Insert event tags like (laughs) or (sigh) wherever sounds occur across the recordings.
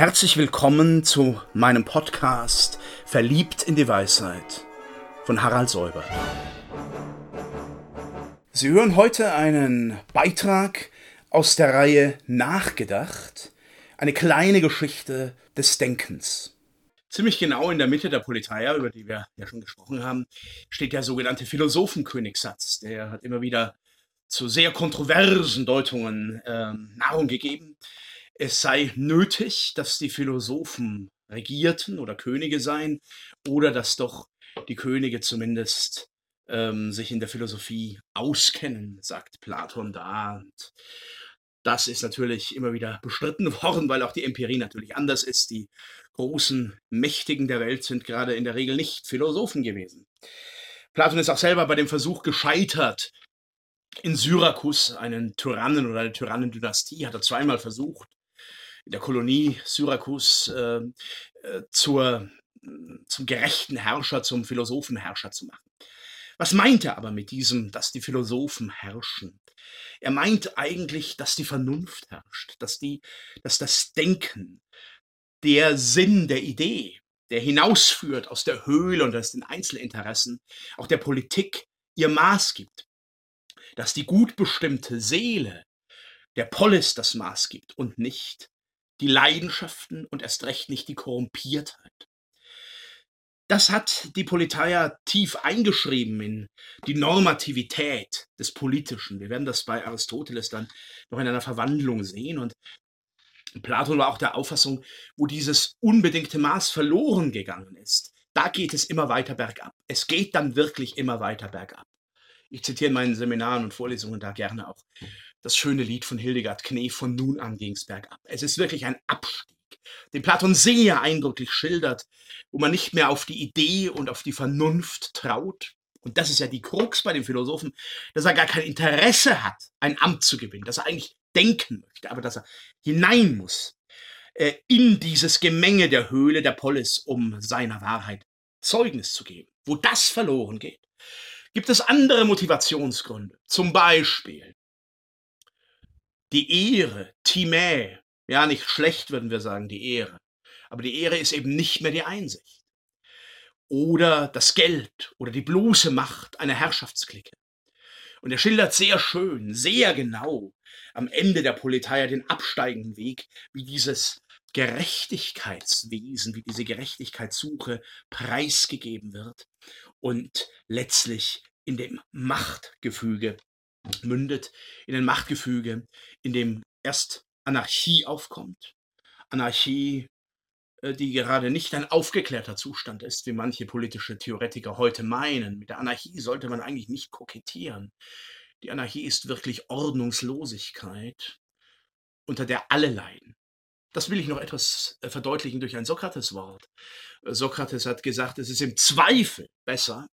Herzlich willkommen zu meinem Podcast Verliebt in die Weisheit von Harald Säuber. Sie hören heute einen Beitrag aus der Reihe Nachgedacht, eine kleine Geschichte des Denkens. Ziemlich genau in der Mitte der Politeia, über die wir ja schon gesprochen haben, steht der sogenannte Philosophenkönigssatz. Der hat immer wieder zu sehr kontroversen Deutungen äh, Nahrung gegeben es sei nötig, dass die Philosophen regierten oder Könige seien, oder dass doch die Könige zumindest ähm, sich in der Philosophie auskennen, sagt Platon da. Und das ist natürlich immer wieder bestritten (laughs) worden, weil auch die Empirie natürlich anders ist. Die großen Mächtigen der Welt sind gerade in der Regel nicht Philosophen gewesen. Platon ist auch selber bei dem Versuch gescheitert, in Syrakus einen Tyrannen oder eine Tyrannendynastie hat er zweimal versucht, in der Kolonie Syrakus äh, äh, zur, zum gerechten Herrscher, zum Philosophenherrscher zu machen. Was meint er aber mit diesem, dass die Philosophen herrschen? Er meint eigentlich, dass die Vernunft herrscht, dass, die, dass das Denken, der Sinn der Idee, der hinausführt aus der Höhle und aus den Einzelinteressen, auch der Politik ihr Maß gibt, dass die gut bestimmte Seele der Polis das Maß gibt und nicht die Leidenschaften und erst recht nicht die Korrumpiertheit. Das hat die Politeia tief eingeschrieben in die Normativität des Politischen. Wir werden das bei Aristoteles dann noch in einer Verwandlung sehen. Und Platon war auch der Auffassung, wo dieses unbedingte Maß verloren gegangen ist, da geht es immer weiter bergab. Es geht dann wirklich immer weiter bergab. Ich zitiere in meinen Seminaren und Vorlesungen da gerne auch das schöne Lied von Hildegard Knef, von nun an ging's bergab. Es ist wirklich ein Abstieg, den Platon sehr eindrücklich schildert, wo man nicht mehr auf die Idee und auf die Vernunft traut. Und das ist ja die Krux bei den Philosophen, dass er gar kein Interesse hat, ein Amt zu gewinnen, dass er eigentlich denken möchte, aber dass er hinein muss äh, in dieses Gemenge der Höhle der Polis, um seiner Wahrheit Zeugnis zu geben. Wo das verloren geht, gibt es andere Motivationsgründe. Zum Beispiel die Ehre, Timä, ja, nicht schlecht würden wir sagen, die Ehre. Aber die Ehre ist eben nicht mehr die Einsicht. Oder das Geld oder die bloße Macht einer Herrschaftsklicke. Und er schildert sehr schön, sehr genau am Ende der Politeia den absteigenden Weg, wie dieses Gerechtigkeitswesen, wie diese Gerechtigkeitssuche preisgegeben wird und letztlich in dem Machtgefüge mündet in ein Machtgefüge, in dem erst Anarchie aufkommt. Anarchie, äh, die gerade nicht ein aufgeklärter Zustand ist, wie manche politische Theoretiker heute meinen. Mit der Anarchie sollte man eigentlich nicht kokettieren. Die Anarchie ist wirklich Ordnungslosigkeit, unter der alle leiden. Das will ich noch etwas äh, verdeutlichen durch ein Sokrates-Wort. Äh, Sokrates hat gesagt, es ist im Zweifel besser,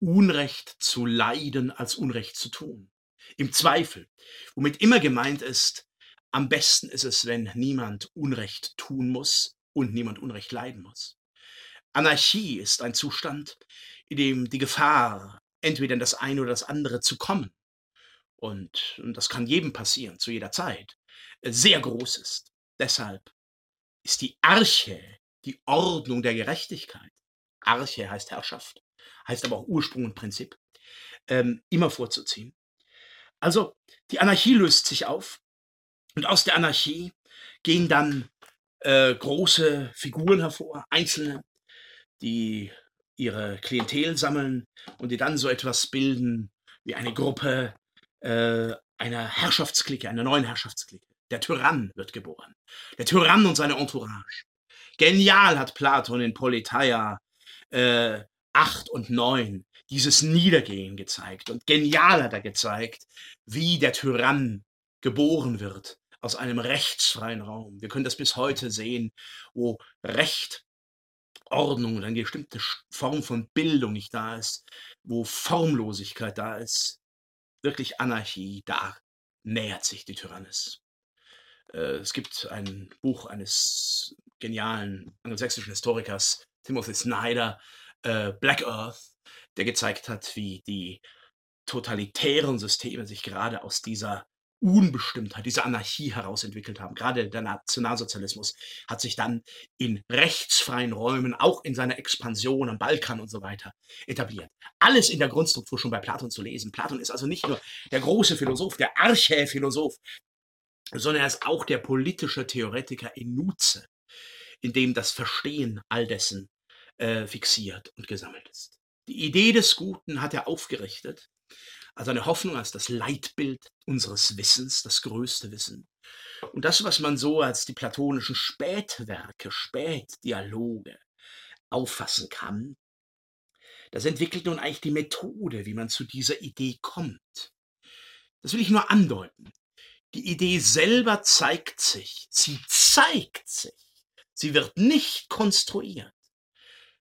Unrecht zu leiden als Unrecht zu tun. Im Zweifel, womit immer gemeint ist, am besten ist es, wenn niemand Unrecht tun muss und niemand Unrecht leiden muss. Anarchie ist ein Zustand, in dem die Gefahr, entweder in das eine oder das andere zu kommen, und, und das kann jedem passieren, zu jeder Zeit, sehr groß ist. Deshalb ist die Arche, die Ordnung der Gerechtigkeit, Arche heißt Herrschaft, heißt aber auch Ursprung und Prinzip, ähm, immer vorzuziehen. Also die Anarchie löst sich auf und aus der Anarchie gehen dann äh, große Figuren hervor, Einzelne, die ihre Klientel sammeln und die dann so etwas bilden wie eine Gruppe äh, einer Herrschaftsklicke, einer neuen Herrschaftsklicke. Der Tyrann wird geboren. Der Tyrann und seine Entourage. Genial hat Platon in Politeia äh, 8 und 9 dieses Niedergehen gezeigt. Und genial hat er gezeigt, wie der Tyrann geboren wird aus einem rechtsfreien Raum. Wir können das bis heute sehen, wo Recht, Ordnung und eine bestimmte Form von Bildung nicht da ist, wo Formlosigkeit da ist, wirklich Anarchie, da nähert sich die Tyrannis. Äh, es gibt ein Buch eines genialen angelsächsischen Historikers, Timothy Snyder, äh, Black Earth, der gezeigt hat, wie die totalitären Systeme sich gerade aus dieser Unbestimmtheit, diese Anarchie herausentwickelt haben. Gerade der Nationalsozialismus hat sich dann in rechtsfreien Räumen, auch in seiner Expansion am Balkan und so weiter, etabliert. Alles in der Grundstruktur schon bei Platon zu lesen. Platon ist also nicht nur der große Philosoph, der Archäphilosoph, sondern er ist auch der politische Theoretiker in Nutze, in dem das Verstehen all dessen äh, fixiert und gesammelt ist. Die Idee des Guten hat er aufgerichtet also eine Hoffnung als das Leitbild unseres Wissens, das größte Wissen. Und das, was man so als die platonischen Spätwerke, Spätdialoge auffassen kann, das entwickelt nun eigentlich die Methode, wie man zu dieser Idee kommt. Das will ich nur andeuten. Die Idee selber zeigt sich, sie zeigt sich, sie wird nicht konstruiert.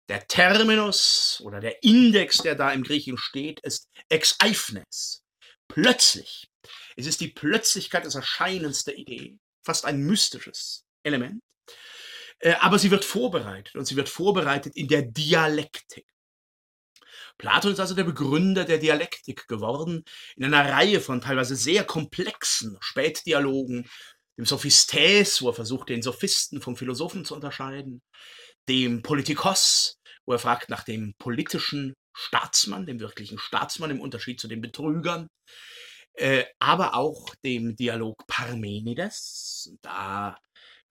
Der Terminus oder der Index, der da im Griechischen steht, ist ex eifnes. Plötzlich. Es ist die Plötzlichkeit des Erscheinens der Idee. Fast ein mystisches Element. Äh, aber sie wird vorbereitet und sie wird vorbereitet in der Dialektik. Platon ist also der Begründer der Dialektik geworden, in einer Reihe von teilweise sehr komplexen Spätdialogen, dem Sophistes, wo er versucht, den Sophisten vom Philosophen zu unterscheiden, dem Politikos, wo er fragt nach dem politischen Staatsmann, dem wirklichen Staatsmann im Unterschied zu den Betrügern, äh, aber auch dem Dialog Parmenides. Da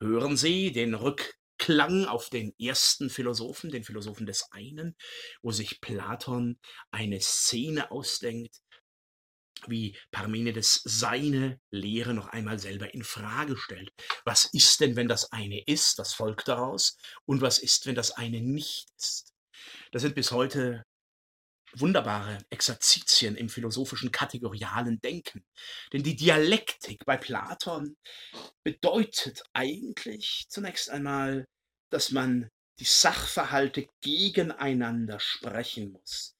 hören Sie den Rückklang auf den ersten Philosophen, den Philosophen des einen, wo sich Platon eine Szene ausdenkt, wie Parmenides seine Lehre noch einmal selber in Frage stellt. Was ist denn, wenn das eine ist? Was folgt daraus? Und was ist, wenn das eine nicht ist? Das sind bis heute wunderbare Exerzitien im philosophischen kategorialen Denken. Denn die Dialektik bei Platon bedeutet eigentlich zunächst einmal, dass man die Sachverhalte gegeneinander sprechen muss.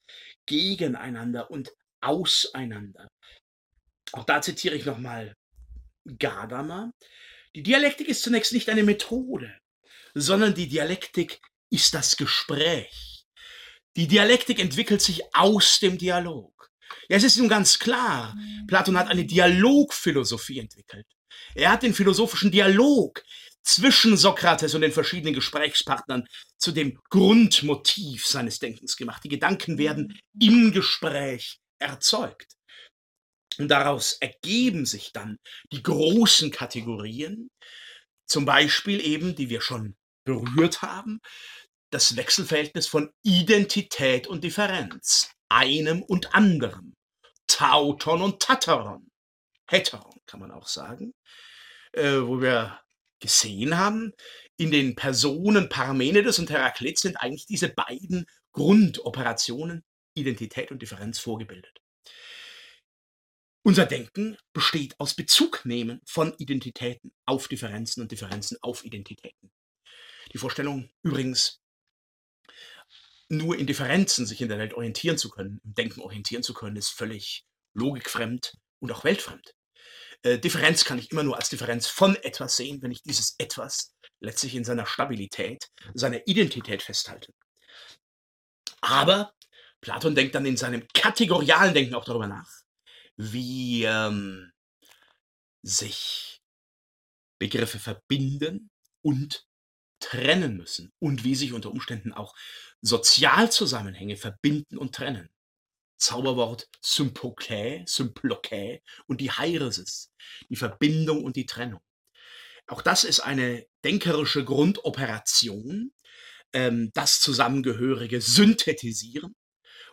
Gegeneinander und auseinander. Auch da zitiere ich nochmal Gadamer. Die Dialektik ist zunächst nicht eine Methode, sondern die Dialektik ist das Gespräch. Die Dialektik entwickelt sich aus dem Dialog. Ja, es ist nun ganz klar, Platon hat eine Dialogphilosophie entwickelt. Er hat den philosophischen Dialog zwischen Sokrates und den verschiedenen Gesprächspartnern zu dem Grundmotiv seines Denkens gemacht. Die Gedanken werden im Gespräch erzeugt. Und daraus ergeben sich dann die großen Kategorien, zum Beispiel eben, die wir schon berührt haben, das Wechselverhältnis von Identität und Differenz, einem und anderem, Tauton und Tataron, Heteron kann man auch sagen, äh, wo wir gesehen haben, in den Personen Parmenides und Heraklit sind eigentlich diese beiden Grundoperationen Identität und Differenz vorgebildet. Unser Denken besteht aus Bezugnehmen von Identitäten auf Differenzen und Differenzen auf Identitäten. Die Vorstellung übrigens, nur in Differenzen sich in der Welt orientieren zu können, im Denken orientieren zu können, ist völlig logikfremd und auch weltfremd. Äh, Differenz kann ich immer nur als Differenz von etwas sehen, wenn ich dieses etwas letztlich in seiner Stabilität, seiner Identität festhalte. Aber Platon denkt dann in seinem kategorialen Denken auch darüber nach, wie ähm, sich Begriffe verbinden und trennen müssen und wie sich unter Umständen auch Sozialzusammenhänge verbinden und trennen. Zauberwort Sympokä, Symplokä und die Heiresis, die Verbindung und die Trennung. Auch das ist eine denkerische Grundoperation, ähm, das Zusammengehörige synthetisieren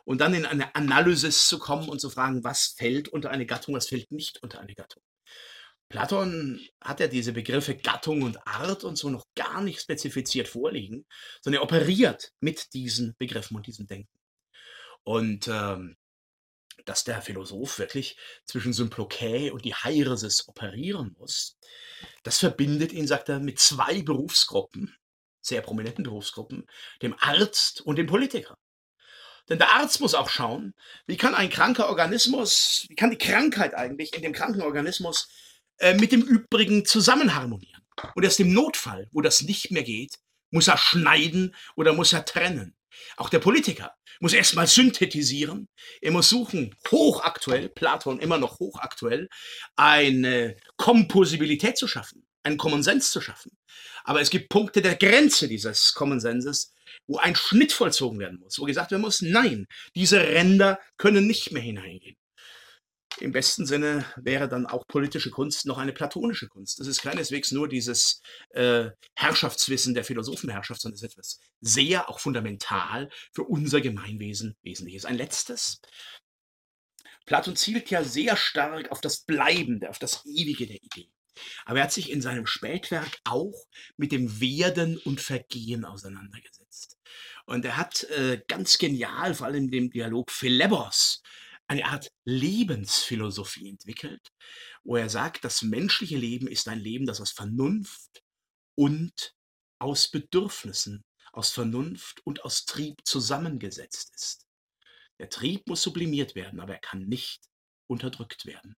und dann in eine Analysis zu kommen und zu fragen, was fällt unter eine Gattung, was fällt nicht unter eine Gattung. Platon hat ja diese Begriffe Gattung und Art und so noch gar nicht spezifiziert vorliegen, sondern er operiert mit diesen Begriffen und diesem Denken. Und ähm, dass der Philosoph wirklich zwischen Symplokä und die Heiresis operieren muss, das verbindet ihn, sagt er, mit zwei Berufsgruppen, sehr prominenten Berufsgruppen, dem Arzt und dem Politiker. Denn der Arzt muss auch schauen, wie kann ein kranker Organismus, wie kann die Krankheit eigentlich in dem kranken Organismus äh, mit dem übrigen zusammenharmonieren. Und erst im Notfall, wo das nicht mehr geht, muss er schneiden oder muss er trennen. Auch der Politiker muss erstmal synthetisieren. Er muss suchen, hochaktuell, Platon immer noch hochaktuell, eine Komposibilität zu schaffen, einen Common Sense zu schaffen. Aber es gibt Punkte der Grenze dieses Common Senses, wo ein Schnitt vollzogen werden muss, wo gesagt werden muss, nein, diese Ränder können nicht mehr hineingehen. Im besten Sinne wäre dann auch politische Kunst noch eine platonische Kunst. Das ist keineswegs nur dieses äh, Herrschaftswissen der Philosophenherrschaft, sondern es ist etwas sehr auch fundamental für unser Gemeinwesen Wesentliches. Ein letztes. Platon zielt ja sehr stark auf das Bleibende, auf das Ewige der Idee. Aber er hat sich in seinem Spätwerk auch mit dem Werden und Vergehen auseinandergesetzt. Und er hat äh, ganz genial, vor allem in dem Dialog Philebos, eine Art Lebensphilosophie entwickelt, wo er sagt, das menschliche Leben ist ein Leben, das aus Vernunft und aus Bedürfnissen, aus Vernunft und aus Trieb zusammengesetzt ist. Der Trieb muss sublimiert werden, aber er kann nicht unterdrückt werden.